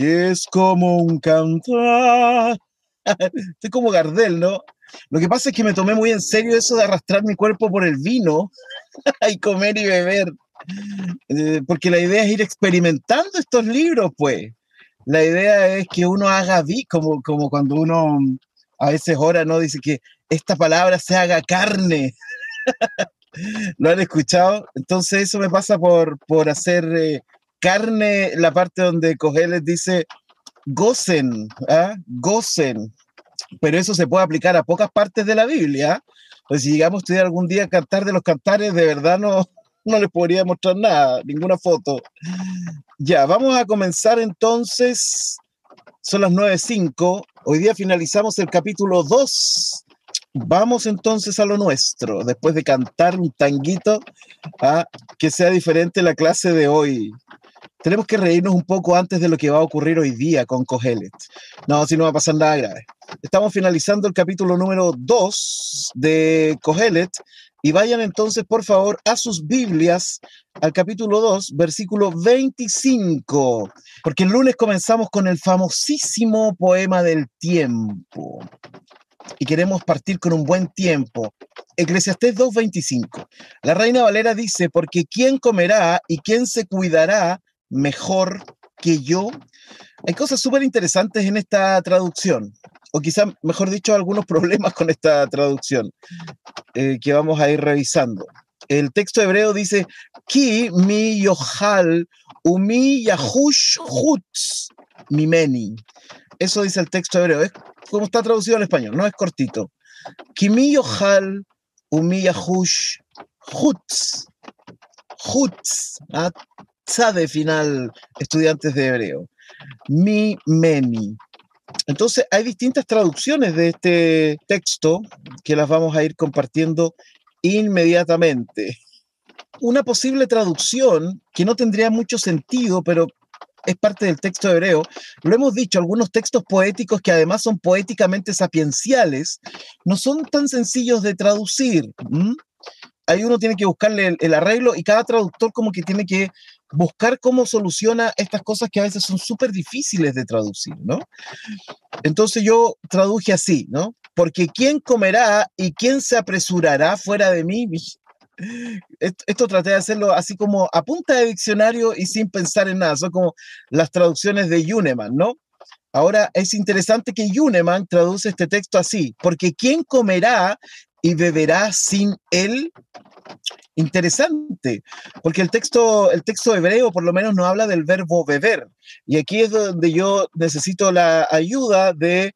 que es como un cantar. Estoy como Gardel, ¿no? Lo que pasa es que me tomé muy en serio eso de arrastrar mi cuerpo por el vino y comer y beber. Eh, porque la idea es ir experimentando estos libros, pues. La idea es que uno haga vi, como, como cuando uno a veces ora, ¿no? Dice que esta palabra se haga carne. ¿Lo han escuchado? Entonces eso me pasa por, por hacer eh, carne la parte donde Cogeles dice gocen, ¿ah? gocen. Pero eso se puede aplicar a pocas partes de la Biblia. Pues si llegamos a estudiar algún día cantar de los cantares, de verdad no, no les podría mostrar nada, ninguna foto. Ya, vamos a comenzar entonces. Son las 9.05. Hoy día finalizamos el capítulo 2. Vamos entonces a lo nuestro, después de cantar un tanguito, a que sea diferente la clase de hoy tenemos que reírnos un poco antes de lo que va a ocurrir hoy día con Cogelet. No, si no va a pasar nada grave. Estamos finalizando el capítulo número 2 de Cogelet y vayan entonces, por favor, a sus Biblias al capítulo 2, versículo 25, porque el lunes comenzamos con el famosísimo poema del tiempo y queremos partir con un buen tiempo. Eclesiastés 2.25. La Reina Valera dice, porque ¿quién comerá y quién se cuidará mejor que yo. Hay cosas súper interesantes en esta traducción, o quizá, mejor dicho, algunos problemas con esta traducción eh, que vamos a ir revisando. El texto hebreo dice, Ki mi yohal umi yahush hutz mimeni. Eso dice el texto hebreo. Es como está traducido al español, no es cortito. Ki mi yohal umi yahush hutz. Hutz. ¿ah? de final, estudiantes de hebreo. Mi meni. Entonces, hay distintas traducciones de este texto que las vamos a ir compartiendo inmediatamente. Una posible traducción que no tendría mucho sentido, pero es parte del texto hebreo. Lo hemos dicho, algunos textos poéticos que además son poéticamente sapienciales, no son tan sencillos de traducir. Ahí uno tiene que buscarle el, arreglo y cada traductor como que tiene que buscar cómo soluciona estas cosas que a veces son súper difíciles de traducir, ¿no? Entonces yo traduje así, ¿no? Porque ¿quién comerá y quién se apresurará fuera de mí? Esto, traté de hacerlo así como a punta de diccionario y sin pensar en nada. Son como las traducciones de Yuneman, ¿no? Ahora es interesante que Yuneman traduce este texto así, porque ¿quién comerá y beberá sin él? interesante, porque el texto, el texto hebreo por lo menos no habla del verbo beber. Y aquí es donde yo necesito la ayuda de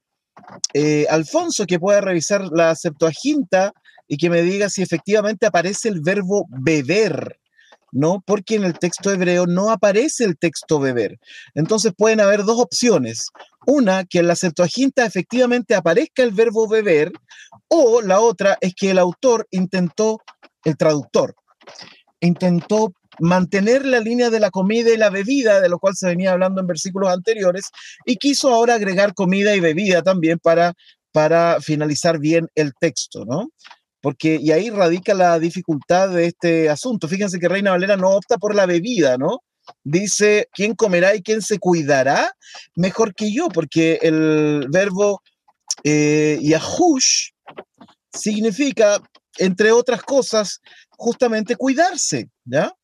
eh, Alfonso, que pueda revisar la Septuaginta y que me diga si efectivamente aparece el verbo beber. ¿no? Porque en el texto hebreo no aparece el texto beber. Entonces pueden haber dos opciones. Una, que en la Septuaginta efectivamente aparezca el verbo beber, o la otra es que el autor intentó el traductor, intentó mantener la línea de la comida y la bebida, de lo cual se venía hablando en versículos anteriores, y quiso ahora agregar comida y bebida también para, para finalizar bien el texto, ¿no? Porque, y ahí radica la dificultad de este asunto. Fíjense que Reina Valera no opta por la bebida, ¿no? Dice, ¿quién comerá y quién se cuidará? Mejor que yo, porque el verbo eh, yahush significa entre otras cosas, justamente cuidarse, ¿ya?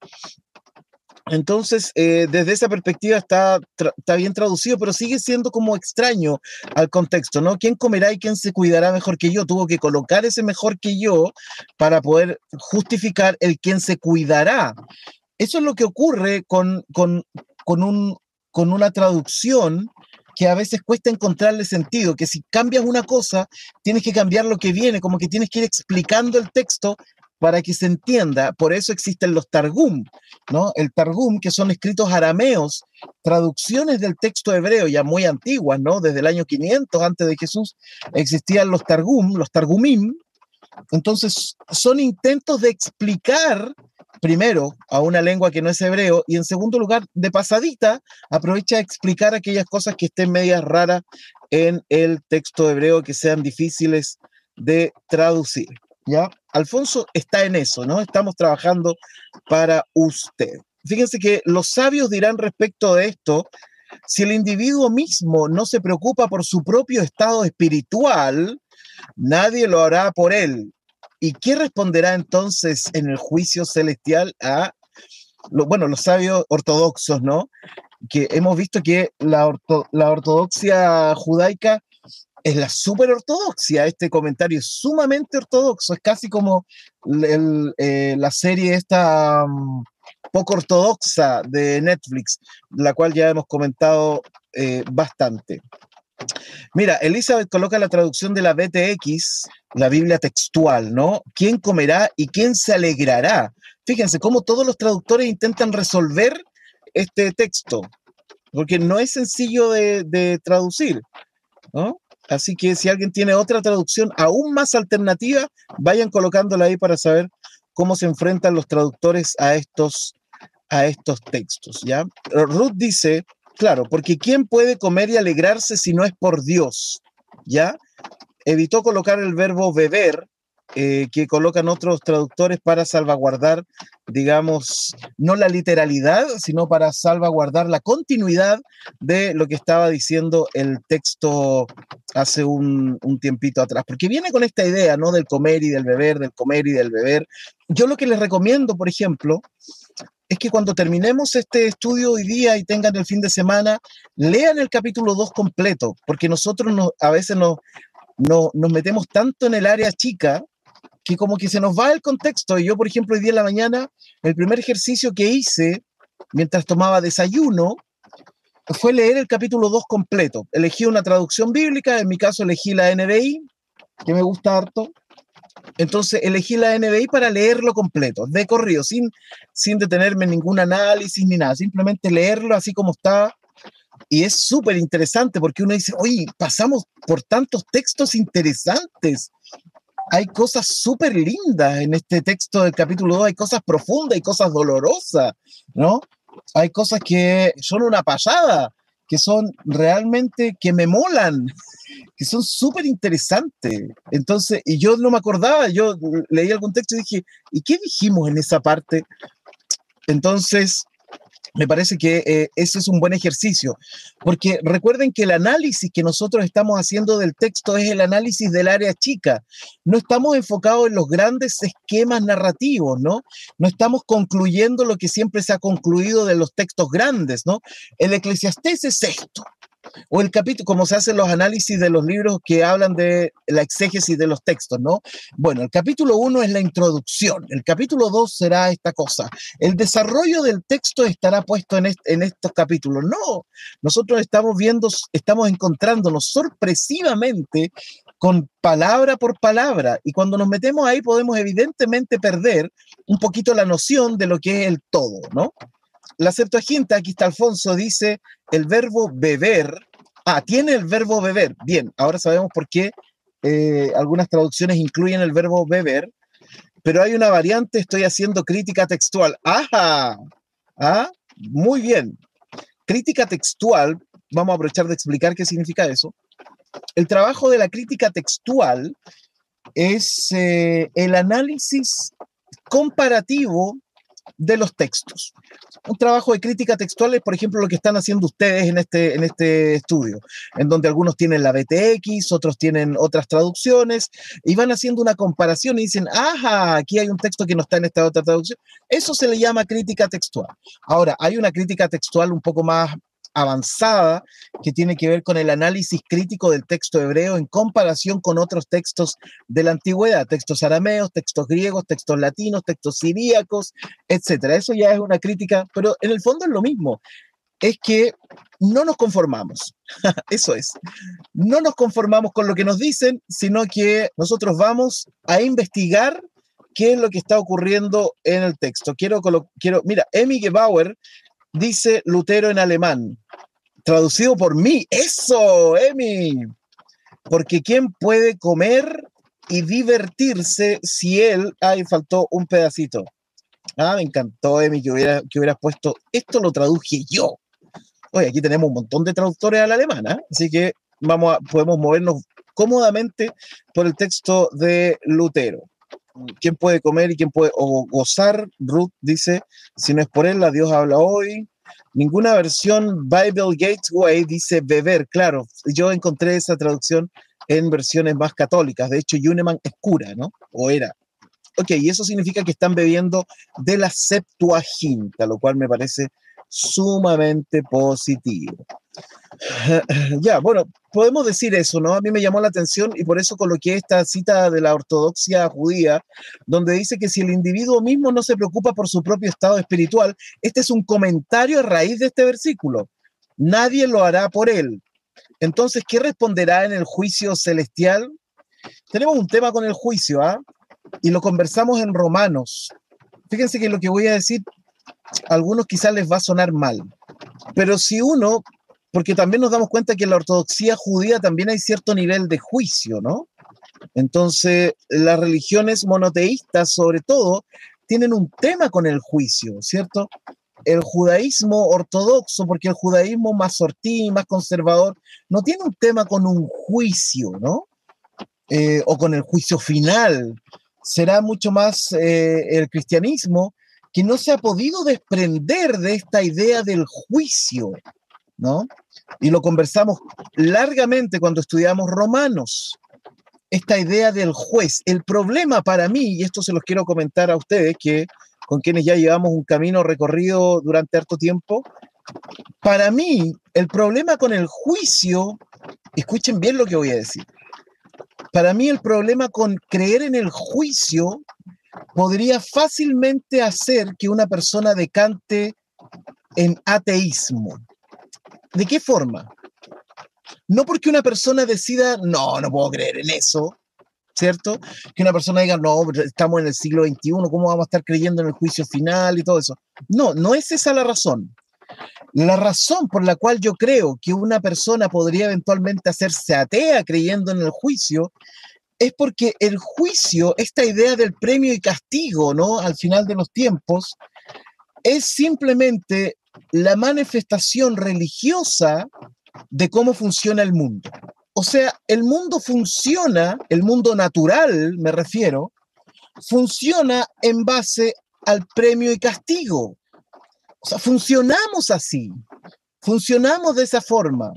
Entonces, eh, desde esa perspectiva está, está bien traducido, pero sigue siendo como extraño al contexto, ¿no? ¿Quién comerá y quién se cuidará mejor que yo? Tuvo que colocar ese mejor que yo para poder justificar el quién se cuidará. Eso es lo que ocurre con, con, con, un, con una traducción que a veces cuesta encontrarle sentido, que si cambias una cosa, tienes que cambiar lo que viene, como que tienes que ir explicando el texto para que se entienda. Por eso existen los Targum, ¿no? El Targum, que son escritos arameos, traducciones del texto hebreo ya muy antiguas, ¿no? Desde el año 500 antes de Jesús existían los Targum, los Targumim. Entonces, son intentos de explicar primero a una lengua que no es hebreo y en segundo lugar, de pasadita, aprovecha a explicar aquellas cosas que estén medias raras en el texto hebreo que sean difíciles de traducir. Alfonso está en eso, ¿no? Estamos trabajando para usted. Fíjense que los sabios dirán respecto de esto, si el individuo mismo no se preocupa por su propio estado espiritual, nadie lo hará por él. ¿Y qué responderá entonces en el juicio celestial a, bueno, los sabios ortodoxos, ¿no? Que hemos visto que la, la ortodoxia judaica es la super ortodoxia. Este comentario es sumamente ortodoxo. Es casi como eh, la serie esta mm, poco ortodoxa de Netflix, la cual ya hemos comentado eh, bastante. Mira, Elizabeth coloca la traducción de la BTX, la Biblia textual, ¿no? ¿Quién comerá y quién se alegrará? Fíjense cómo todos los traductores intentan resolver este texto, porque no es sencillo de, de traducir, ¿no? Así que si alguien tiene otra traducción aún más alternativa, vayan colocándola ahí para saber cómo se enfrentan los traductores a estos, a estos textos. ¿ya? Ruth dice, claro, porque ¿quién puede comer y alegrarse si no es por Dios? ¿Ya? Evitó colocar el verbo beber eh, que colocan otros traductores para salvaguardar, digamos, no la literalidad, sino para salvaguardar la continuidad de lo que estaba diciendo el texto hace un, un tiempito atrás, porque viene con esta idea, ¿no? Del comer y del beber, del comer y del beber. Yo lo que les recomiendo, por ejemplo, es que cuando terminemos este estudio hoy día y tengan el fin de semana, lean el capítulo 2 completo, porque nosotros no, a veces nos, no, nos metemos tanto en el área chica que como que se nos va el contexto. Y yo, por ejemplo, hoy día en la mañana, el primer ejercicio que hice mientras tomaba desayuno fue leer el capítulo 2 completo. Elegí una traducción bíblica, en mi caso elegí la NBI, que me gusta harto. Entonces elegí la NBI para leerlo completo, de corrido, sin, sin detenerme en ningún análisis ni nada, simplemente leerlo así como está. Y es súper interesante porque uno dice, oye, pasamos por tantos textos interesantes hay cosas súper lindas en este texto del capítulo 2, hay cosas profundas, hay cosas dolorosas, ¿no? Hay cosas que son una pasada, que son realmente, que me molan, que son súper interesantes. Entonces, y yo no me acordaba, yo leí algún texto y dije, ¿y qué dijimos en esa parte? Entonces, me parece que eh, ese es un buen ejercicio, porque recuerden que el análisis que nosotros estamos haciendo del texto es el análisis del área chica. No estamos enfocados en los grandes esquemas narrativos, ¿no? No estamos concluyendo lo que siempre se ha concluido de los textos grandes, ¿no? El eclesiastés es esto, o el capítulo, como se hacen los análisis de los libros que hablan de la exégesis de los textos, ¿no? Bueno, el capítulo 1 es la introducción, el capítulo 2 será esta cosa, el desarrollo del texto estará puesto en, en estos capítulos. No, nosotros estamos viendo, estamos encontrándonos sorpresivamente con palabra por palabra. Y cuando nos metemos ahí podemos evidentemente perder un poquito la noción de lo que es el todo, ¿no? La Septuaginta, aquí está Alfonso, dice el verbo beber. Ah, tiene el verbo beber. Bien, ahora sabemos por qué eh, algunas traducciones incluyen el verbo beber, pero hay una variante, estoy haciendo crítica textual. ¡Ajá! ¿Ah? Muy bien. Crítica textual, vamos a aprovechar de explicar qué significa eso. El trabajo de la crítica textual es eh, el análisis comparativo de los textos. Un trabajo de crítica textual es, por ejemplo, lo que están haciendo ustedes en este, en este estudio, en donde algunos tienen la BTX, otros tienen otras traducciones, y van haciendo una comparación y dicen, ajá, aquí hay un texto que no está en esta otra traducción. Eso se le llama crítica textual. Ahora, hay una crítica textual un poco más avanzada que tiene que ver con el análisis crítico del texto hebreo en comparación con otros textos de la antigüedad, textos arameos, textos griegos, textos latinos, textos siríacos, etcétera. Eso ya es una crítica, pero en el fondo es lo mismo. Es que no nos conformamos. Eso es. No nos conformamos con lo que nos dicen, sino que nosotros vamos a investigar qué es lo que está ocurriendo en el texto. Quiero, quiero mira, Emi Gebauer dice Lutero en alemán, traducido por mí. Eso, Emi. Porque ¿quién puede comer y divertirse si él, ay, faltó un pedacito? Ah, me encantó, Emi, que, hubiera, que hubieras puesto, esto lo traduje yo. Oye, aquí tenemos un montón de traductores a la alemana, así que vamos podemos movernos cómodamente por el texto de Lutero quién puede comer y quién puede gozar. Ruth dice, si no es por él, la Dios habla hoy. Ninguna versión Bible Gateway dice beber, claro. Yo encontré esa traducción en versiones más católicas. De hecho, Yuneman es cura, ¿no? O era. Ok, y eso significa que están bebiendo de la Septuaginta, lo cual me parece sumamente positivo. ya, bueno, podemos decir eso, ¿no? A mí me llamó la atención y por eso coloqué esta cita de la ortodoxia judía, donde dice que si el individuo mismo no se preocupa por su propio estado espiritual, este es un comentario a raíz de este versículo. Nadie lo hará por él. Entonces, ¿qué responderá en el juicio celestial? Tenemos un tema con el juicio, ¿ah? Y lo conversamos en Romanos. Fíjense que lo que voy a decir, a algunos quizás les va a sonar mal. Pero si uno porque también nos damos cuenta que en la ortodoxia judía también hay cierto nivel de juicio, ¿no? Entonces, las religiones monoteístas, sobre todo, tienen un tema con el juicio, ¿cierto? El judaísmo ortodoxo, porque el judaísmo más sortí, más conservador, no tiene un tema con un juicio, ¿no? Eh, o con el juicio final. Será mucho más eh, el cristianismo que no se ha podido desprender de esta idea del juicio, ¿no? Y lo conversamos largamente cuando estudiamos Romanos. Esta idea del juez. El problema para mí, y esto se los quiero comentar a ustedes, que con quienes ya llevamos un camino recorrido durante harto tiempo, para mí el problema con el juicio, escuchen bien lo que voy a decir, para mí el problema con creer en el juicio podría fácilmente hacer que una persona decante en ateísmo. ¿De qué forma? No porque una persona decida, no, no puedo creer en eso, ¿cierto? Que una persona diga, no, estamos en el siglo XXI, ¿cómo vamos a estar creyendo en el juicio final y todo eso? No, no es esa la razón. La razón por la cual yo creo que una persona podría eventualmente hacerse atea creyendo en el juicio es porque el juicio, esta idea del premio y castigo, ¿no? Al final de los tiempos, es simplemente la manifestación religiosa de cómo funciona el mundo. O sea, el mundo funciona, el mundo natural me refiero, funciona en base al premio y castigo. O sea, funcionamos así, funcionamos de esa forma,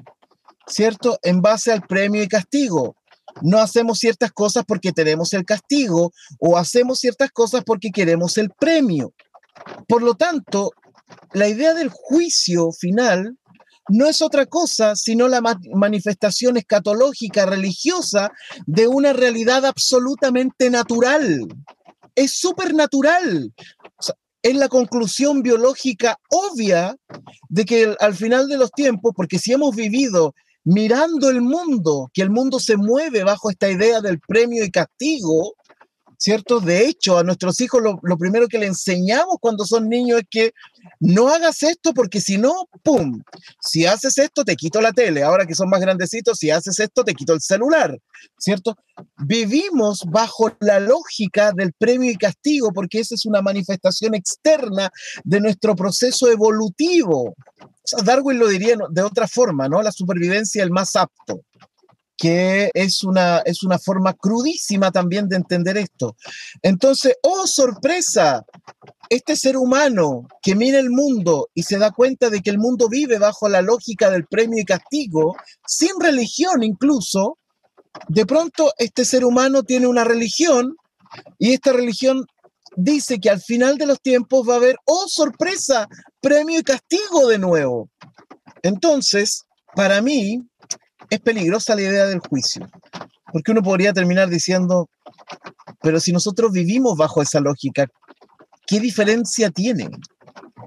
¿cierto? En base al premio y castigo. No hacemos ciertas cosas porque tenemos el castigo o hacemos ciertas cosas porque queremos el premio. Por lo tanto, la idea del juicio final no es otra cosa sino la manifestación escatológica religiosa de una realidad absolutamente natural. Es supernatural. es la conclusión biológica obvia de que al final de los tiempos, porque si hemos vivido mirando el mundo, que el mundo se mueve bajo esta idea del premio y castigo, ¿cierto? De hecho, a nuestros hijos lo, primero que le enseñamos cuando son niños es que no hagas esto porque si no, ¡pum! Si haces esto, te quito la tele. Ahora que son más grandecitos, si haces esto, te quito el celular, ¿cierto? Vivimos bajo la lógica del premio y castigo porque esa es una manifestación externa de nuestro proceso evolutivo. Darwin lo diría de otra forma, ¿no? La supervivencia el más apto que es una, es una forma crudísima también de entender esto. Entonces, oh sorpresa, este ser humano que mira el mundo y se da cuenta de que el mundo vive bajo la lógica del premio y castigo, sin religión incluso, de pronto este ser humano tiene una religión y esta religión dice que al final de los tiempos va a haber, oh sorpresa, premio y castigo de nuevo. Entonces, para mí, es peligrosa la idea del juicio, porque uno podría terminar diciendo, pero si nosotros vivimos bajo esa lógica, ¿qué diferencia tiene?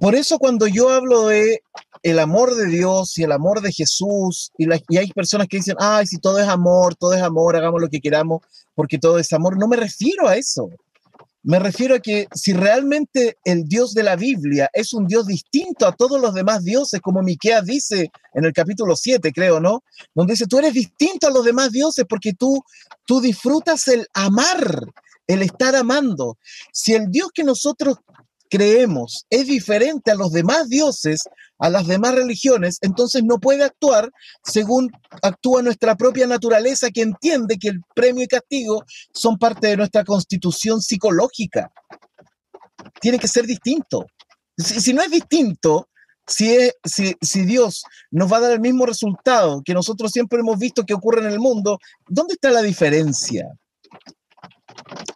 Por eso cuando yo hablo de el amor de Dios y el amor de Jesús, y, y, hay personas que dicen, ay, si todo es amor, todo es amor, hagamos lo que queramos, porque todo es amor, no me refiero a eso. Me refiero a que si realmente el Dios de la Biblia es un Dios distinto a todos los demás dioses, como Miqueas dice en el capítulo 7, creo, ¿no? Donde dice, tú eres distinto a los demás dioses porque tú, tú disfrutas el amar, el estar amando. Si el Dios que nosotros creemos es diferente a los demás dioses, a las demás religiones, entonces no puede actuar según actúa nuestra propia naturaleza que entiende que el premio y castigo son parte de nuestra constitución psicológica. Tiene que ser distinto. Si, no es distinto, si, si, si, Dios nos va a dar el mismo resultado que nosotros siempre hemos visto que ocurre en el mundo, ¿dónde está la diferencia?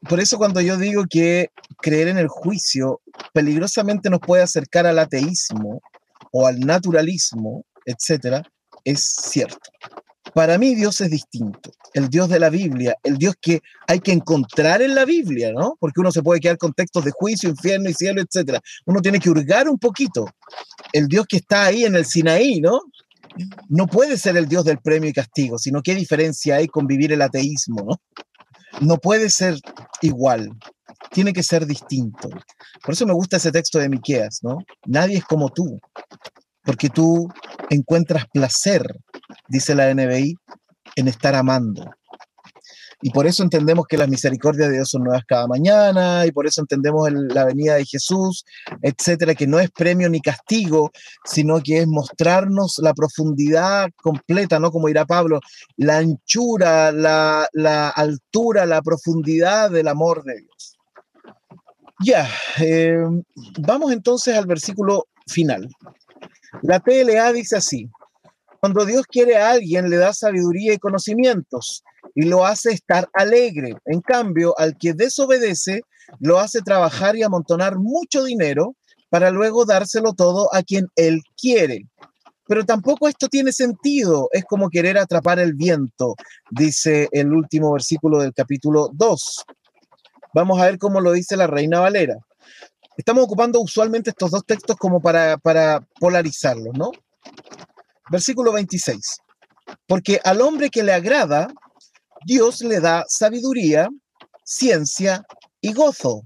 Por eso cuando yo digo que creer en el juicio peligrosamente nos puede acercar al ateísmo o al naturalismo, etcétera, es cierto. Para mí Dios es distinto. El Dios de la Biblia, el Dios que hay que encontrar en la Biblia, ¿no? Porque uno se puede quedar con textos de juicio, infierno y cielo, etcétera. Uno tiene que hurgar un poquito. El Dios que está ahí en el Sinaí, ¿no? No puede ser el Dios del premio y castigo, sino qué diferencia hay con vivir el ateísmo, ¿no? No puede ser igual tiene que ser distinto. Por eso me gusta ese texto de Miqueas, ¿no? Nadie es como tú, porque tú encuentras placer, dice la NBI, en estar amando. Y por eso entendemos que las misericordias de Dios son nuevas cada mañana, y por eso entendemos la venida de Jesús, etcétera, que no es premio ni castigo, sino que es mostrarnos la profundidad completa, ¿no? Como dirá Pablo, la anchura, la, altura, la profundidad del amor de Dios. Ya, eh, vamos entonces al versículo final. La PLA dice así, cuando Dios quiere a alguien le da sabiduría y conocimientos y lo hace estar alegre. En cambio, al que desobedece, lo hace trabajar y amontonar mucho dinero para luego dárselo todo a quien él quiere. Pero tampoco esto tiene sentido, es como querer atrapar el viento, dice el último versículo del capítulo 2. Vamos a ver cómo lo dice la Reina Valera. Estamos ocupando usualmente estos dos textos como para, para polarizarlos, ¿no? Versículo 26. Porque al hombre que le agrada, Dios le da sabiduría, ciencia y gozo.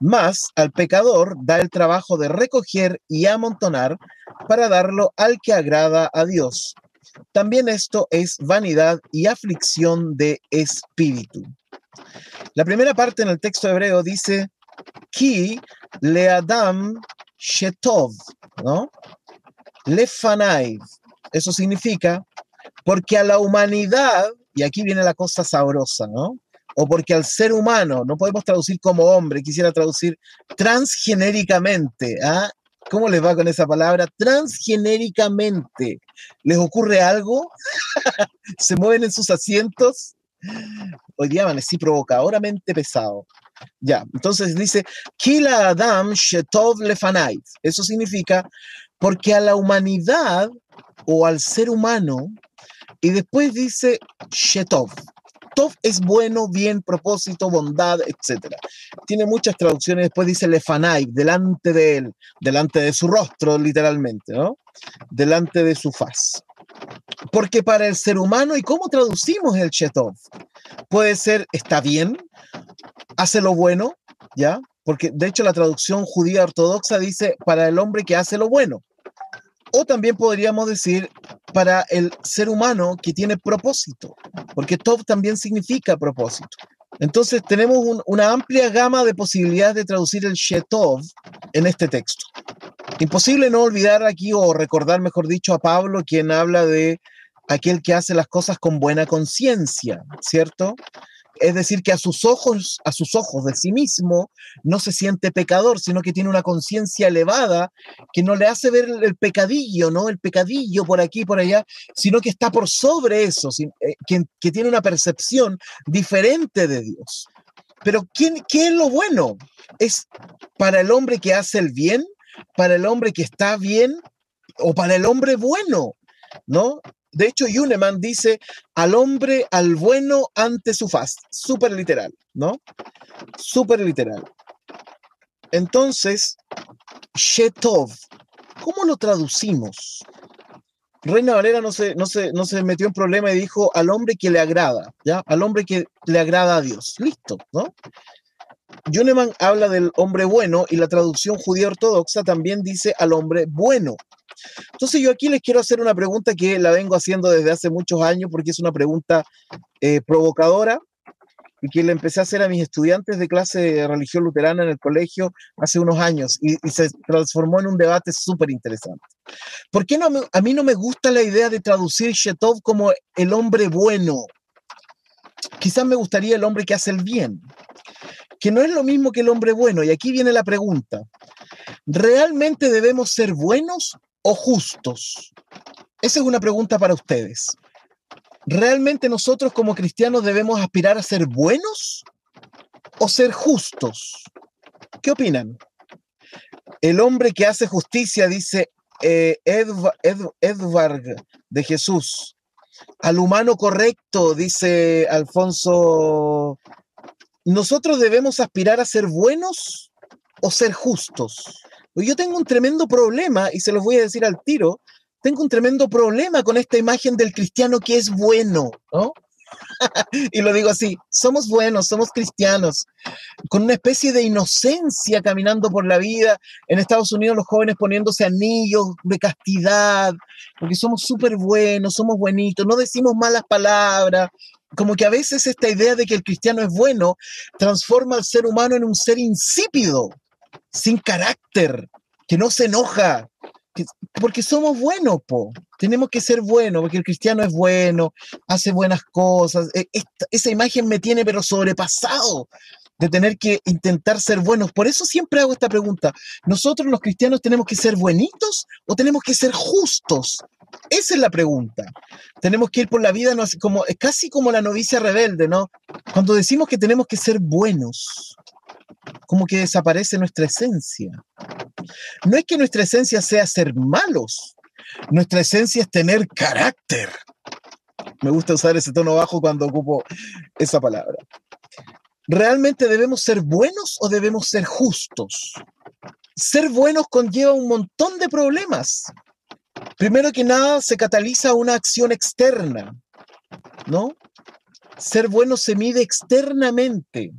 Más al pecador da el trabajo de recoger y amontonar para darlo al que agrada a Dios. También esto es vanidad y aflicción de espíritu. La primera parte en el texto hebreo dice, Ki leadam shetov, ¿no? Lefanai. Eso significa, porque a la humanidad, y aquí viene la cosa sabrosa, ¿no? O porque al ser humano, no podemos traducir como hombre, quisiera traducir transgenéricamente, ¿ah? ¿Cómo les va con esa palabra? Transgenéricamente. ¿Les ocurre algo? ¿Se mueven en sus asientos? Hoy día amanecí provocadoramente pesado. Ya, entonces dice, Kila Adam Shetov Lefanai. Eso significa, porque a la humanidad o al ser humano, y después dice Shetov. Tov es bueno, bien, propósito, bondad, etc. Tiene muchas traducciones, después dice Lefanai, delante de él, delante de su rostro, literalmente, ¿no? Delante de su faz. Porque para el ser humano, ¿y cómo traducimos el Shetov? Puede ser, está bien, hace lo bueno, ¿ya? Porque de hecho la traducción judía ortodoxa dice para el hombre que hace lo bueno. O también podríamos decir para el ser humano que tiene propósito, porque Tov también significa propósito. Entonces tenemos una amplia gama de posibilidades de traducir el Shetov en este texto. Imposible no olvidar aquí o recordar, mejor dicho, a Pablo, quien habla de aquel que hace las cosas con buena conciencia, ¿cierto? Es decir, que a sus ojos, a sus ojos de sí mismo, no se siente pecador, sino que tiene una conciencia elevada que no le hace ver el, pecadillo, ¿no? El pecadillo por aquí, por allá, sino que está por sobre eso, eh, que, tiene una percepción diferente de Dios. Pero ¿quién, ¿qué es lo bueno? ¿Es para el hombre que hace el bien? ¿Para el hombre que está bien? ¿O para el hombre bueno? ¿No? De hecho, Yuneman dice al hombre, al bueno ante su faz. Súper literal, ¿no? Súper literal. Entonces, Shetov, ¿cómo lo traducimos? Reina Valera no se, no, no se metió en problema y dijo al hombre que le agrada, ¿ya? Al hombre que le agrada a Dios. Listo, ¿no? Yuneman habla del hombre bueno y la traducción judía ortodoxa también dice al hombre bueno. Entonces yo aquí les quiero hacer una pregunta que la vengo haciendo desde hace muchos años porque es una pregunta eh, provocadora y que le empecé a hacer a mis estudiantes de clase de religión luterana en el colegio hace unos años y, se transformó en un debate súper interesante. ¿Por qué no, a mí no me gusta la idea de traducir Shetov como el hombre bueno? Quizás me gustaría el hombre que hace el bien, que no es lo mismo que el hombre bueno. Y aquí viene la pregunta. ¿Realmente debemos ser buenos o justos? Esa es una pregunta para ustedes. ¿Realmente nosotros como cristianos debemos aspirar a ser buenos o ser justos? ¿Qué opinan? El hombre que hace justicia, dice eh, Edward de Jesús. Al humano correcto, dice Alfonso. ¿Nosotros debemos aspirar a ser buenos o ser justos? Yo tengo un tremendo problema, y se los voy a decir al tiro, tengo un tremendo problema con esta imagen del cristiano que es bueno, ¿no? y lo digo así, somos buenos, somos cristianos, con una especie de inocencia caminando por la vida. En Estados Unidos los jóvenes poniéndose anillos de castidad, porque somos súper buenos, somos buenitos, no decimos malas palabras. Como que a veces esta idea de que el cristiano es bueno transforma al ser humano en un ser insípido, sin carácter, que no se enoja, porque somos buenos, po. Tenemos que ser buenos, porque el cristiano es bueno, hace buenas cosas. E, esa imagen me tiene pero sobrepasado de tener que intentar ser buenos. Por eso siempre hago esta pregunta. ¿Nosotros los cristianos tenemos que ser buenitos o tenemos que ser justos? Esa es la pregunta. Tenemos que ir por la vida no, como, casi como la novicia rebelde, ¿no? Cuando decimos que tenemos que ser buenos, como que desaparece nuestra esencia. No es que nuestra esencia sea ser malos, nuestra esencia es tener carácter. Me gusta usar ese tono bajo cuando ocupo esa palabra. ¿Realmente debemos ser buenos o debemos ser justos? Ser buenos conlleva un montón de problemas. Primero que nada, se cataliza una acción externa, ¿no? Ser bueno se mide externamente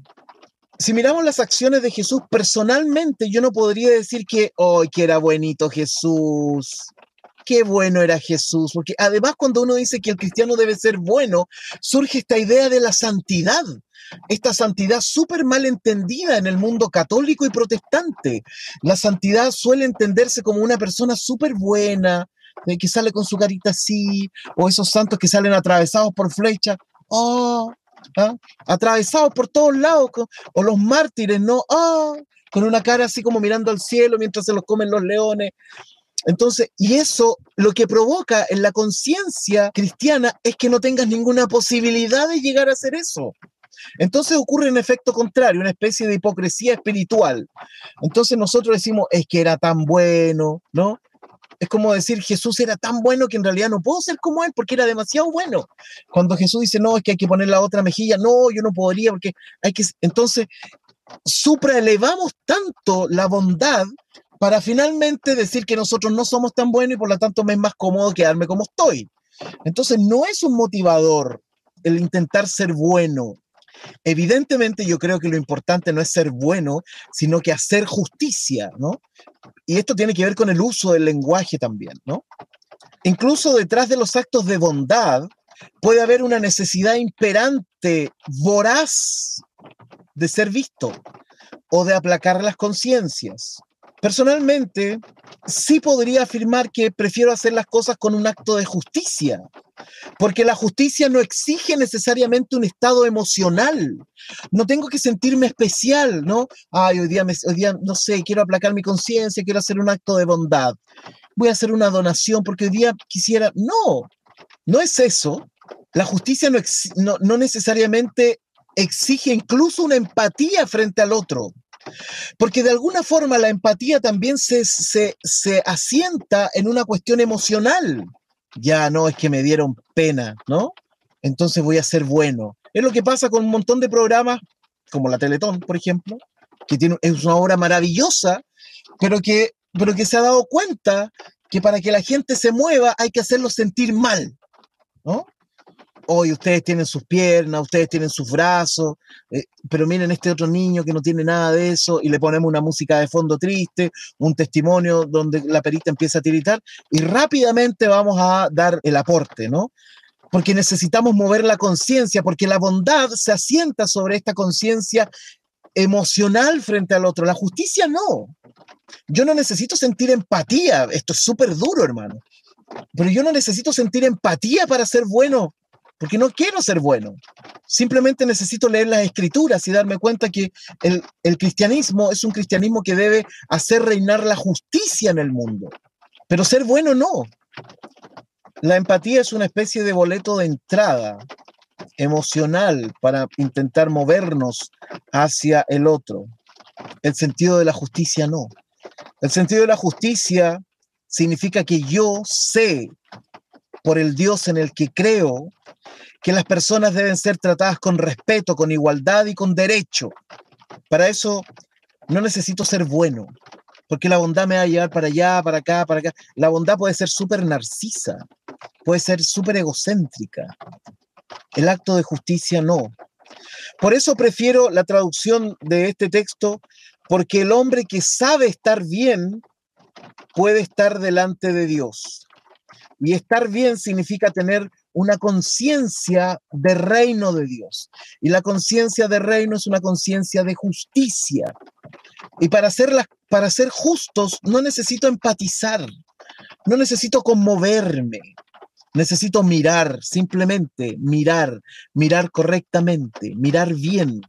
si miramos las acciones de Jesús personalmente, yo no podría decir que, ¡ay, que era buenito Jesús! Qué bueno era Jesús, porque además cuando uno dice que el cristiano debe ser bueno, surge esta idea de la santidad, esta santidad súper mal entendida en el mundo católico y protestante. La santidad suele entenderse como una persona súper buena, eh, que sale con su carita así, o esos santos que salen atravesados por flechas. Oh, ¿ah? atravesados por todos lados, o los mártires, ¿no? ¡Ah! Con una cara así como mirando al cielo mientras se los comen los leones. Entonces, y eso lo que provoca en la conciencia cristiana es que no tengas ninguna posibilidad de llegar a hacer eso. Entonces ocurre un efecto contrario, una especie de hipocresía espiritual. Entonces nosotros decimos, es que era tan bueno, ¿no? Es como decir, Jesús era tan bueno que en realidad no puedo ser como él porque era demasiado bueno. Cuando Jesús dice, no, es que hay que poner la otra mejilla, no, yo no podría porque hay que... Entonces, supraelevamos tanto la bondad para finalmente decir que nosotros no somos tan buenos y por lo tanto me es más cómodo quedarme como estoy. Entonces, no es un motivador el intentar ser bueno. Evidentemente yo creo que lo importante no es ser bueno, sino que hacer justicia, ¿no? Y esto tiene que ver con el uso del lenguaje también, ¿no? Incluso detrás de los actos de bondad puede haber una necesidad imperante, voraz, de ser visto o de aplacar las conciencias. Personalmente, sí podría afirmar que prefiero hacer las cosas con un acto de justicia, porque la justicia no exige necesariamente un estado emocional. No tengo que sentirme especial, ¿no? Ay, hoy día, hoy día no sé, quiero aplacar mi conciencia, quiero hacer un acto de bondad. Voy a hacer una donación porque hoy día quisiera... No, no es eso. La justicia no, no necesariamente exige incluso una empatía frente al otro. Porque de alguna forma la empatía también se, se, se, asienta en una cuestión emocional. Ya no es que me dieron pena, ¿no? Entonces voy a ser bueno. Es lo que pasa con un montón de programas, como la Teletón, por ejemplo, que tiene, es una obra maravillosa, pero que, pero que se ha dado cuenta que para que la gente se mueva hay que hacerlo sentir mal, ¿no? Hoy ustedes tienen sus piernas, ustedes tienen sus brazos, eh, pero miren este otro niño que no tiene nada de eso y le ponemos una música de fondo triste, un testimonio donde la perita empieza a tiritar y rápidamente vamos a dar el aporte, ¿no? Porque necesitamos mover la conciencia, porque la bondad se asienta sobre esta conciencia emocional frente al otro. La justicia no. Yo no necesito sentir empatía. Esto es súper duro, hermano. Pero yo no necesito sentir empatía para ser bueno porque no quiero ser bueno. Simplemente necesito leer las escrituras y darme cuenta que el, el, cristianismo es un cristianismo que debe hacer reinar la justicia en el mundo. Pero ser bueno no. La empatía es una especie de boleto de entrada emocional para intentar movernos hacia el otro. El sentido de la justicia no. El sentido de la justicia significa que yo sé por el Dios en el que creo que las personas deben ser tratadas con respeto, con igualdad y con derecho. Para eso no necesito ser bueno, porque la bondad me va a llevar para allá, para acá, para acá. La bondad puede ser súper narcisa, puede ser súper egocéntrica. El acto de justicia no. Por eso prefiero la traducción de este texto, porque el hombre que sabe estar bien puede estar delante de Dios. Y estar bien significa tener una conciencia de reino de Dios. Y la conciencia de reino es una conciencia de justicia. Y para ser, para ser justos no necesito empatizar, no necesito conmoverme, necesito mirar, simplemente mirar, mirar correctamente, mirar bien,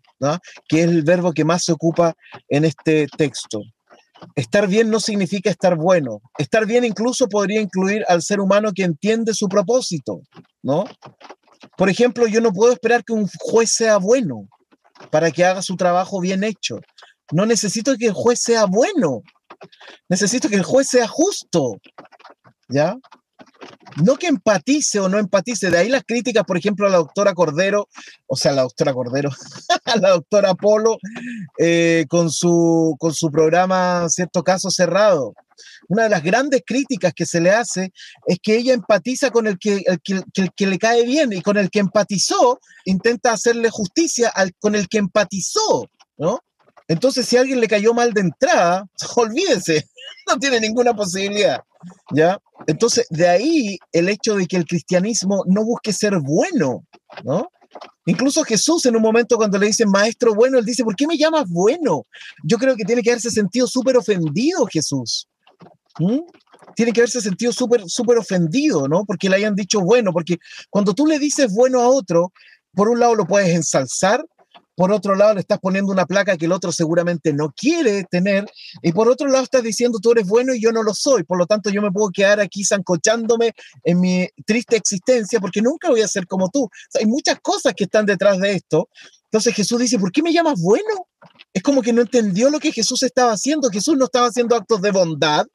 que es el verbo que más se ocupa en este texto. Estar bien no significa estar bueno. Estar bien incluso podría incluir al ser humano que entiende su propósito, ¿no? Por ejemplo, yo no puedo esperar que un juez sea bueno para que haga su trabajo bien hecho. No necesito que el juez sea bueno. Necesito que el juez sea justo. ¿Ya? No que empatice o no empatice, de ahí las críticas, por ejemplo, a la doctora Cordero, o sea, la doctora Cordero, a la doctora Polo, eh, con, su, con su programa Cierto Caso Cerrado. Una de las grandes críticas que se le hace es que ella empatiza con el que, el que, le cae bien y con el que empatizó, intenta hacerle justicia al, con el que empatizó, ¿no? Entonces, si a alguien le cayó mal de entrada, olvídese, no tiene ninguna posibilidad. ¿Ya? Entonces, de ahí el hecho de que el cristianismo no busque ser bueno, ¿no? Incluso Jesús en un momento cuando le dicen maestro bueno, él dice, ¿por qué me llamas bueno? Yo creo que tiene que haberse sentido súper ofendido Jesús. Tiene que haberse sentido súper, súper ofendido, ¿no? Porque le hayan dicho bueno, porque cuando tú le dices bueno a otro, por un lado lo puedes ensalzar por otro lado le estás poniendo una placa que el otro seguramente no quiere tener, y por otro lado estás diciendo tú eres bueno y yo no lo soy, por lo tanto yo me puedo quedar aquí zancochándome en mi triste existencia porque nunca voy a ser como tú. hay muchas cosas que están detrás de esto. Entonces Jesús dice, ¿por qué me llamas bueno? Es como que no entendió lo que Jesús estaba haciendo. Jesús no estaba haciendo actos de bondad,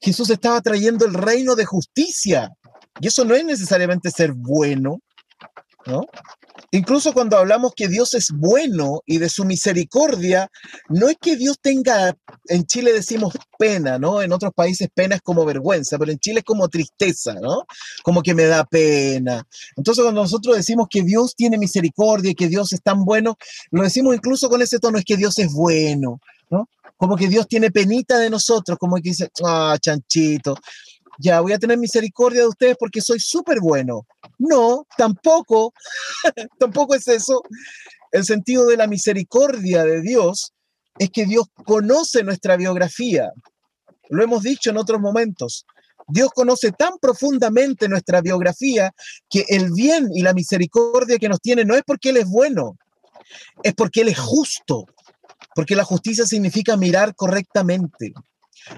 Jesús estaba trayendo el reino de justicia. Y eso no es necesariamente ser bueno, ¿no? Incluso cuando hablamos que Dios es bueno y de su misericordia, no es que Dios tenga, en Chile decimos pena, ¿no? En otros países pena es como vergüenza, pero en Chile es como tristeza, ¿no? Como que me da pena. Entonces cuando nosotros decimos que Dios tiene misericordia y que Dios es tan bueno, lo decimos incluso con ese tono, es que Dios es bueno, ¿no? Como que Dios tiene penita de nosotros, como que dice, ah, chanchito ya voy a tener misericordia de ustedes porque soy súper bueno. No, tampoco, tampoco es eso. El sentido de la misericordia de Dios es que Dios conoce nuestra biografía lo hemos dicho en otros momentos. Dios conoce tan profundamente nuestra biografía que el bien y la misericordia que nos tiene no es porque Él es bueno, es porque Él es justo, porque la justicia significa mirar correctamente,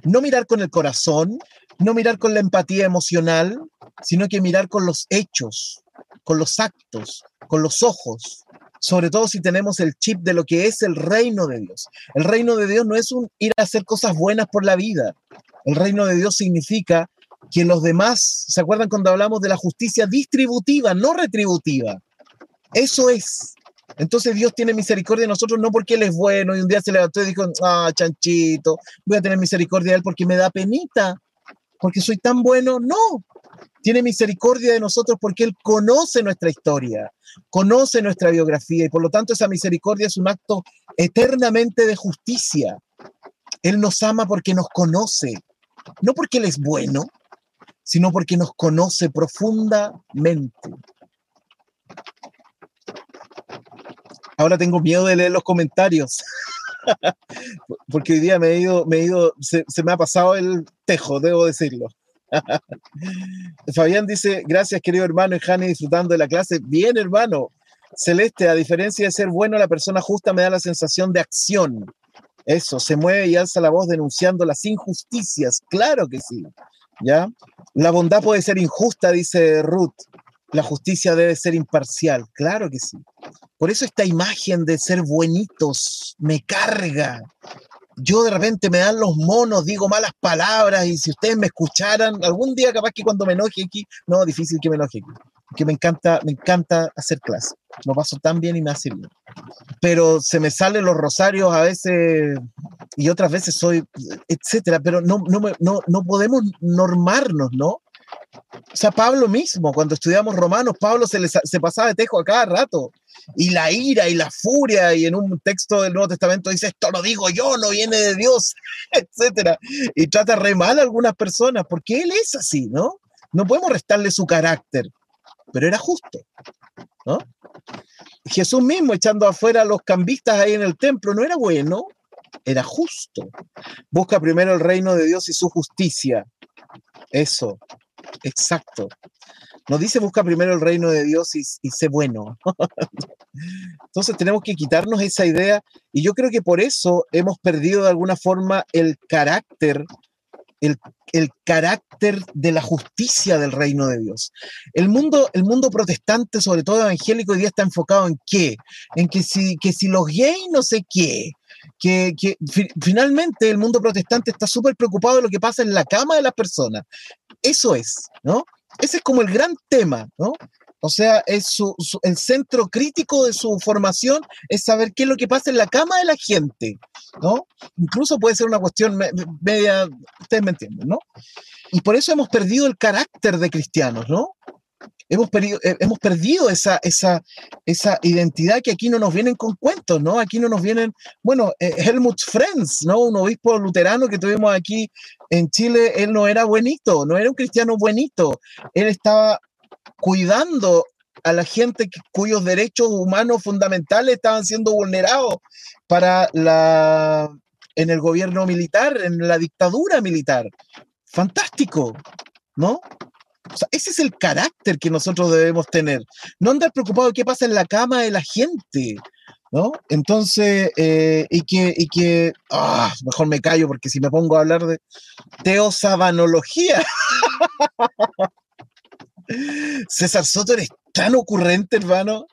no mirar con el corazón, no mirar con la empatía emocional, sino que mirar con los hechos, con los actos, con los ojos, sobre todo si tenemos el chip de lo que es el reino de Dios. El reino de Dios no es un ir a hacer cosas buenas por la vida. El reino de Dios significa que los demás, ¿se acuerdan cuando hablamos de la justicia distributiva, no retributiva? Eso es. Entonces Dios tiene misericordia de nosotros no porque Él es bueno y un día se levantó y dijo, ah, chanchito, voy a tener misericordia de Él porque me da penita, porque soy tan bueno. No, tiene misericordia de nosotros porque Él conoce nuestra historia, conoce nuestra biografía y por lo tanto esa misericordia es un acto eternamente de justicia. Él nos ama porque nos conoce, no porque Él es bueno, sino porque nos conoce profundamente. Ahora tengo miedo de leer los comentarios, porque hoy día me he ido, me he ido, se, me ha pasado el tejo, debo decirlo. Fabián dice, gracias querido hermano y Jani disfrutando de la clase. Bien hermano. Celeste, a diferencia de ser bueno, la persona justa me da la sensación de acción. Eso, se mueve y alza la voz denunciando las injusticias. Claro que sí. ¿Ya? La bondad puede ser injusta, dice Ruth. La justicia debe ser imparcial. Claro que sí. Por eso esta imagen de ser buenitos me carga yo de repente me dan los monos, digo malas palabras y si ustedes me escucharan, algún día capaz que cuando me enoje aquí, no, difícil que me enoje aquí, que me encanta, me encanta hacer clase, lo paso tan bien y me hace bien. Pero se me salen los rosarios a veces y otras veces soy, etcétera, pero no, no, no, no podemos normarnos, ¿no? O sea, Pablo mismo, cuando estudiamos Romanos, Pablo se, se pasaba de tejo a cada rato. Y la ira y la furia, y en un texto del Nuevo Testamento dice, esto lo digo yo, no viene de Dios, etc. Y trata re mal a algunas personas, porque él es así, ¿no? No podemos restarle su carácter, pero era justo, ¿no? Jesús mismo echando afuera a los cambistas ahí en el templo, no era bueno, era justo. Busca primero el reino de Dios y su justicia. Eso, Exacto. Nos dice busca primero el reino de Dios y, sé bueno. Entonces tenemos que quitarnos esa idea y yo creo que por eso hemos perdido de alguna forma el carácter, el, carácter de la justicia del reino de Dios. El mundo, el mundo protestante, sobre todo evangélico, hoy día está enfocado en qué? En que si, que si los gays no sé qué, que, finalmente el mundo protestante está súper preocupado de lo que pasa en la cama de las personas. Eso es, ¿no? Ese es como el gran tema, ¿no? O sea, es el centro crítico de su formación es saber qué es lo que pasa en la cama de la gente, ¿no? Incluso puede ser una cuestión media, ustedes me entienden, ¿no? Y por eso hemos perdido el carácter de cristianos, ¿no? Hemos perdido, eh, hemos perdido esa, esa, esa identidad que aquí no nos vienen con cuentos, ¿no? Aquí no nos vienen, bueno, eh, Helmut Frenz, ¿no? Un obispo luterano que tuvimos aquí en Chile, él no era buenito, no era un cristiano buenito, él estaba cuidando a la gente cuyos derechos humanos fundamentales estaban siendo vulnerados para la en el gobierno militar, en la dictadura militar. Fantástico, ¿no? Ese es el carácter que nosotros debemos tener. No andar preocupado de qué pasa en la cama de la gente, ¿no? Entonces, eh, y que, y que ah, mejor me callo porque si me pongo a hablar de teosabanología. César Soto, eres tan ocurrente, hermano.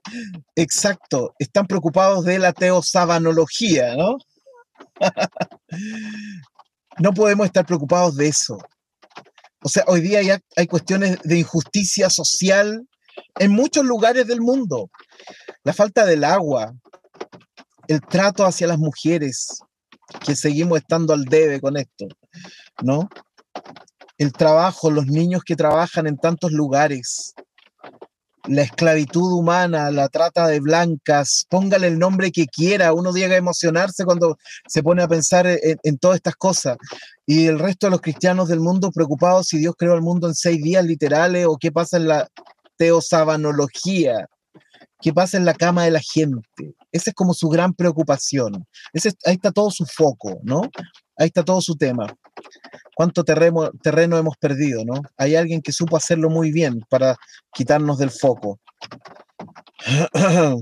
Exacto, están preocupados de la teosabanología, ¿no? no podemos estar preocupados de eso. O sea, hoy día ya hay cuestiones de injusticia social en muchos lugares del mundo. La falta del agua, el trato hacia las mujeres, que seguimos estando al debe con esto, ¿no? El trabajo, los niños que trabajan en tantos lugares, la esclavitud humana, la trata de blancas, póngale el nombre que quiera, uno llega a emocionarse cuando se pone a pensar en, todas estas cosas. Y el resto de los cristianos del mundo preocupados si Dios creó el mundo en seis días literales o qué pasa en la teosabanología, qué pasa en la cama de la gente. Esa es como su gran preocupación. Ese, ahí está todo su foco, ¿no? Ahí está todo su tema. ¿Cuánto terreno, hemos perdido, no? Hay alguien que supo hacerlo muy bien para quitarnos del foco.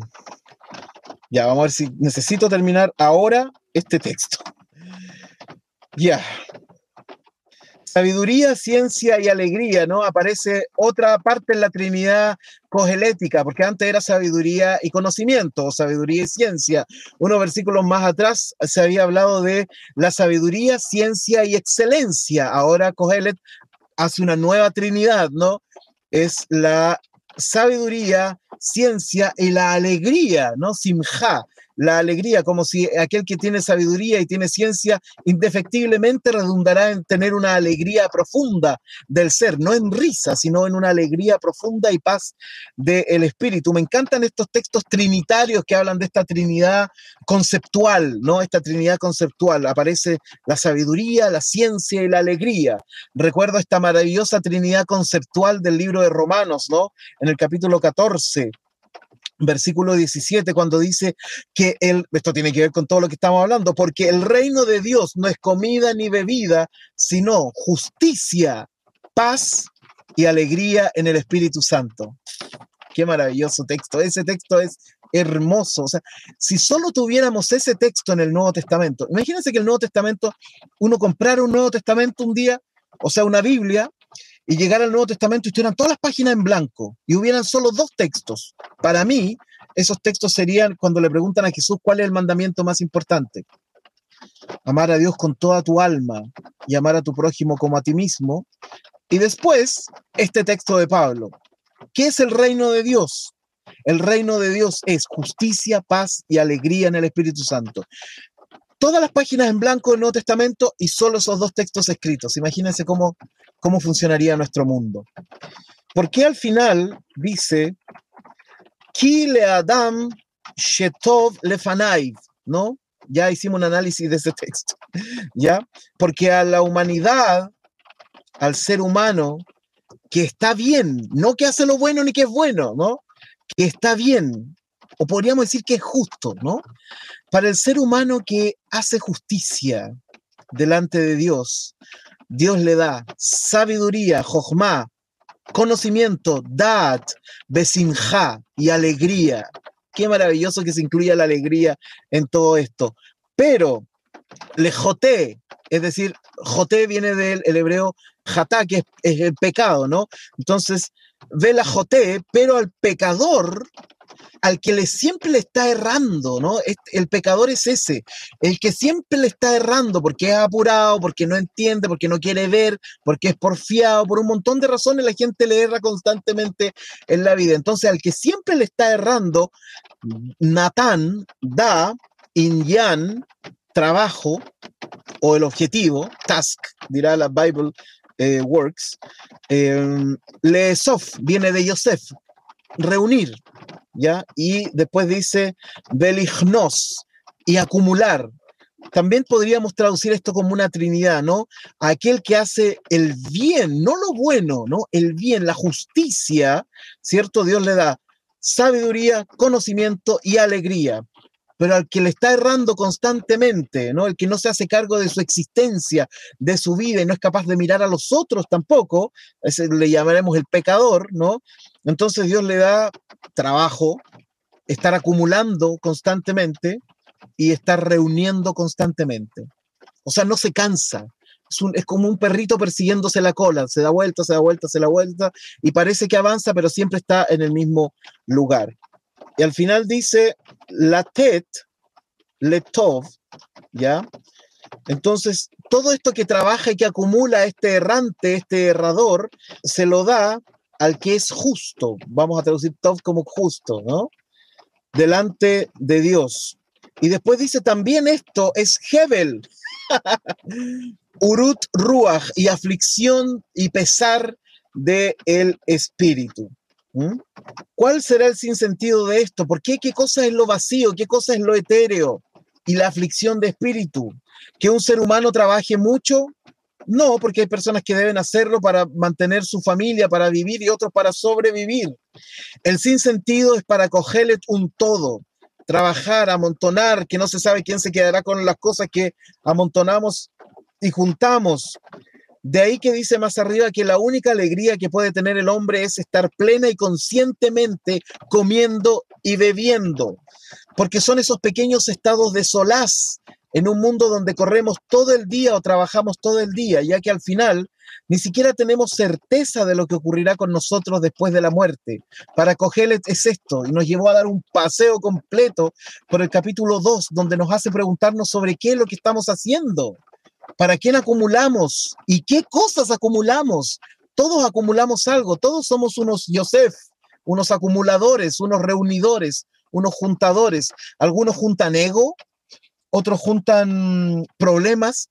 ya, vamos a ver si necesito terminar ahora este texto. Ya. Sabiduría, ciencia y alegría, ¿no? Aparece otra parte en la Trinidad cogelética, porque antes era sabiduría y conocimiento, o sabiduría y ciencia. Unos versículos más atrás se había hablado de la sabiduría, ciencia y excelencia. Ahora Cogelet hace una nueva Trinidad, ¿no? Es la sabiduría, ciencia y la alegría, ¿no? Simja, la alegría, como si aquel que tiene sabiduría y tiene ciencia indefectiblemente redundará en tener una alegría profunda del ser, no en risa, sino en una alegría profunda y paz del espíritu. Me encantan estos textos trinitarios que hablan de esta trinidad conceptual, ¿no? Esta trinidad conceptual. Aparece la sabiduría, la ciencia y la alegría. Recuerdo esta maravillosa trinidad conceptual del libro de Romanos, ¿no? En el capítulo 14 versículo 17, cuando dice que el, esto tiene que ver con todo lo que estamos hablando, porque el reino de Dios no es comida ni bebida, sino justicia, paz y alegría en el Espíritu Santo. Qué maravilloso texto. Ese texto es hermoso. O sea, si solo tuviéramos ese texto en el Nuevo Testamento, imagínense que el Nuevo Testamento, uno comprara un Nuevo Testamento un día, o sea, una Biblia, y llegar al Nuevo Testamento y estuvieran todas las páginas en blanco y hubieran solo dos textos. Para mí, esos textos serían cuando le preguntan a Jesús cuál es el mandamiento más importante. Amar a Dios con toda tu alma y amar a tu prójimo como a ti mismo. Y después, este texto de Pablo. ¿Qué es el reino de Dios? El reino de Dios es justicia, paz y alegría en el Espíritu Santo todas las páginas en blanco del Nuevo Testamento y solo esos dos textos escritos. Imagínense cómo, cómo funcionaría nuestro mundo. Porque al final dice, Ki le Adam Shetov lefanaiv, ¿no? Ya hicimos un análisis de ese texto, ¿ya? Porque a la humanidad, al ser humano, que está bien, no que hace lo bueno ni que es bueno, ¿no? Que está bien, o podríamos decir que es justo, ¿no? Para el ser humano que hace justicia delante de Dios, Dios le da sabiduría, jochma, conocimiento, dat, besinja y alegría. Qué maravilloso que se incluya la alegría en todo esto. Pero lejote, es decir, jote viene del hebreo jatá, que es, el pecado, ¿no? Entonces, ve la jote, pero al pecador al que le siempre le está errando, ¿no? El pecador es ese, el que siempre le está errando porque es apurado, porque no entiende, porque no quiere ver, porque es porfiado, por un montón de razones la gente le erra constantemente en la vida. Entonces, al que siempre le está errando, Natán da Inyan trabajo o el objetivo, task, dirá la Bible eh, Works, eh, Leesof viene de Yosef, reunir, ¿ya? Y después dice belignos y acumular. También podríamos traducir esto como una trinidad, ¿no? Aquel que hace el bien, no lo bueno, ¿no? El bien, la justicia, ¿cierto? Dios le da sabiduría, conocimiento y alegría. Pero al que le está errando constantemente, ¿no? El que no se hace cargo de su existencia, de su vida y no es capaz de mirar a los otros tampoco, ese le llamaremos el pecador, ¿no? Entonces Dios le da trabajo, estar acumulando constantemente y estar reuniendo constantemente. O sea, no se cansa. Es, como un perrito persiguiéndose la cola, se da vuelta, se da vuelta, se da vuelta y parece que avanza, pero siempre está en el mismo lugar. Y al final dice, la tet, letov, ¿ya? Entonces, todo esto que trabaja y que acumula este errante, este errador, se lo da al que es justo, vamos a traducir Tov como justo, ¿no? Delante de Dios. Y después dice también esto es Hebel, Urut Ruach y aflicción y pesar de el espíritu. ¿Cuál será el sinsentido de esto? ¿Por qué? ¿Qué cosa es lo vacío? ¿Qué cosa es lo etéreo? Y la aflicción de espíritu. Que un ser humano trabaje mucho no, porque hay personas que deben hacerlo para mantener su familia, para vivir y otros para sobrevivir. El sinsentido es para cogerle un todo, trabajar, amontonar, que no se sabe quién se quedará con las cosas que amontonamos y juntamos. De ahí que dice más arriba que la única alegría que puede tener el hombre es estar plena y conscientemente comiendo y bebiendo, porque son esos pequeños estados de solaz en un mundo donde corremos todo el día o trabajamos todo el día, ya que al final ni siquiera tenemos certeza de lo que ocurrirá con nosotros después de la muerte. Para Cogelet es esto, y nos llevó a dar un paseo completo por el capítulo 2, donde nos hace preguntarnos sobre qué es lo que estamos haciendo, para quién acumulamos y qué cosas acumulamos. Todos acumulamos algo, todos somos unos Yosef, unos acumuladores, unos reunidores, unos juntadores. Algunos juntan ego, otros juntan problemas,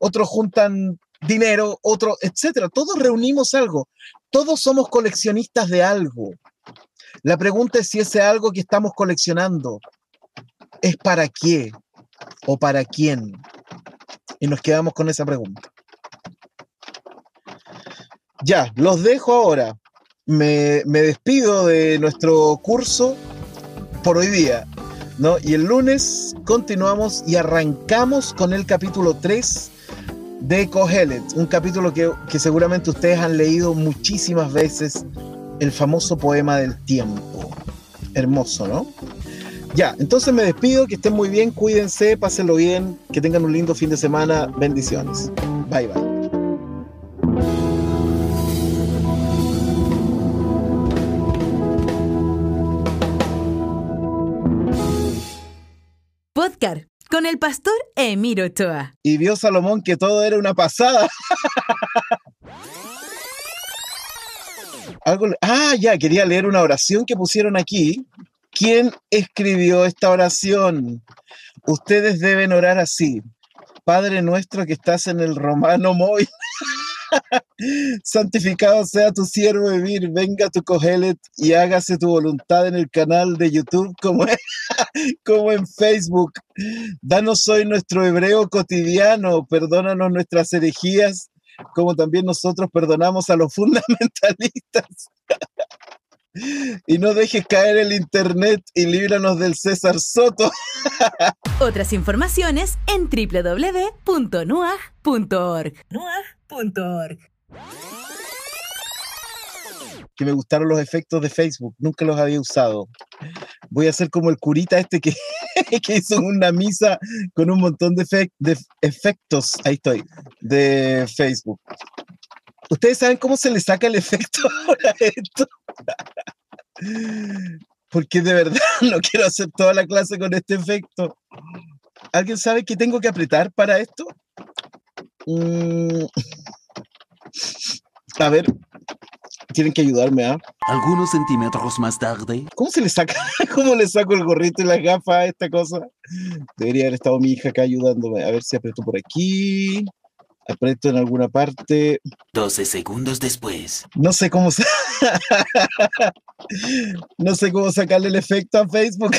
otros juntan dinero, otros, etcétera. Todos reunimos algo. Todos somos coleccionistas de algo. La pregunta es si ese algo que estamos coleccionando es para qué o para quién. Y nos quedamos con esa pregunta. Ya, los dejo ahora. Me, me despido de nuestro curso por hoy día. ¿No? Y el lunes continuamos y arrancamos con el capítulo 3 de Kohelet, un capítulo que, que seguramente ustedes han leído muchísimas veces, el famoso poema del tiempo. Hermoso, ¿no? Ya, entonces me despido, que estén muy bien, cuídense, pásenlo bien, que tengan un lindo fin de semana, bendiciones. Bye bye. Con el pastor Emiro Ochoa. Y vio Salomón que todo era una pasada. Ah, ya, quería leer una oración que pusieron aquí. ¿Quién escribió esta oración? Ustedes deben orar así. Padre nuestro que estás en el romano móvil. Santificado sea tu siervo vivir, venga tu cogelet y hágase tu voluntad en el canal de YouTube como, como en Facebook. Danos hoy nuestro hebreo cotidiano, perdónanos nuestras herejías, como también nosotros perdonamos a los fundamentalistas. Y no dejes caer el internet y líbranos del César Soto. Otras informaciones en www.nuag.org. Que me gustaron los efectos de Facebook, nunca los había usado. Voy a hacer como el curita este que, que hizo una misa con un montón de, de efectos, ahí estoy, de Facebook. ¿Ustedes saben cómo se le saca el efecto a esto? Porque de verdad no quiero hacer toda la clase con este efecto. ¿Alguien sabe qué tengo que apretar para esto? Mm. A ver, tienen que ayudarme, ¿ah? Algunos centímetros más tarde, ¿Cómo se le saca? ¿Cómo le saco el gorrito y las gafas a esta cosa? Debería haber estado mi hija acá ayudándome. A ver si aprieto por aquí. Aprieto en alguna parte. 12 segundos después, No sé cómo No sé cómo sacarle el efecto a Facebook.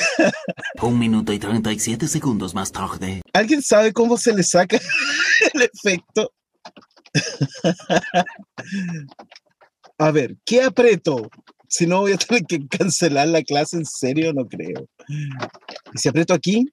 un minuto y 37 segundos más tarde, ¿Alguien sabe cómo se le saca el efecto? A ver, ¿qué aprieto? Si no voy a tener que cancelar la clase, en serio, no creo. ¿Y si aprieto aquí?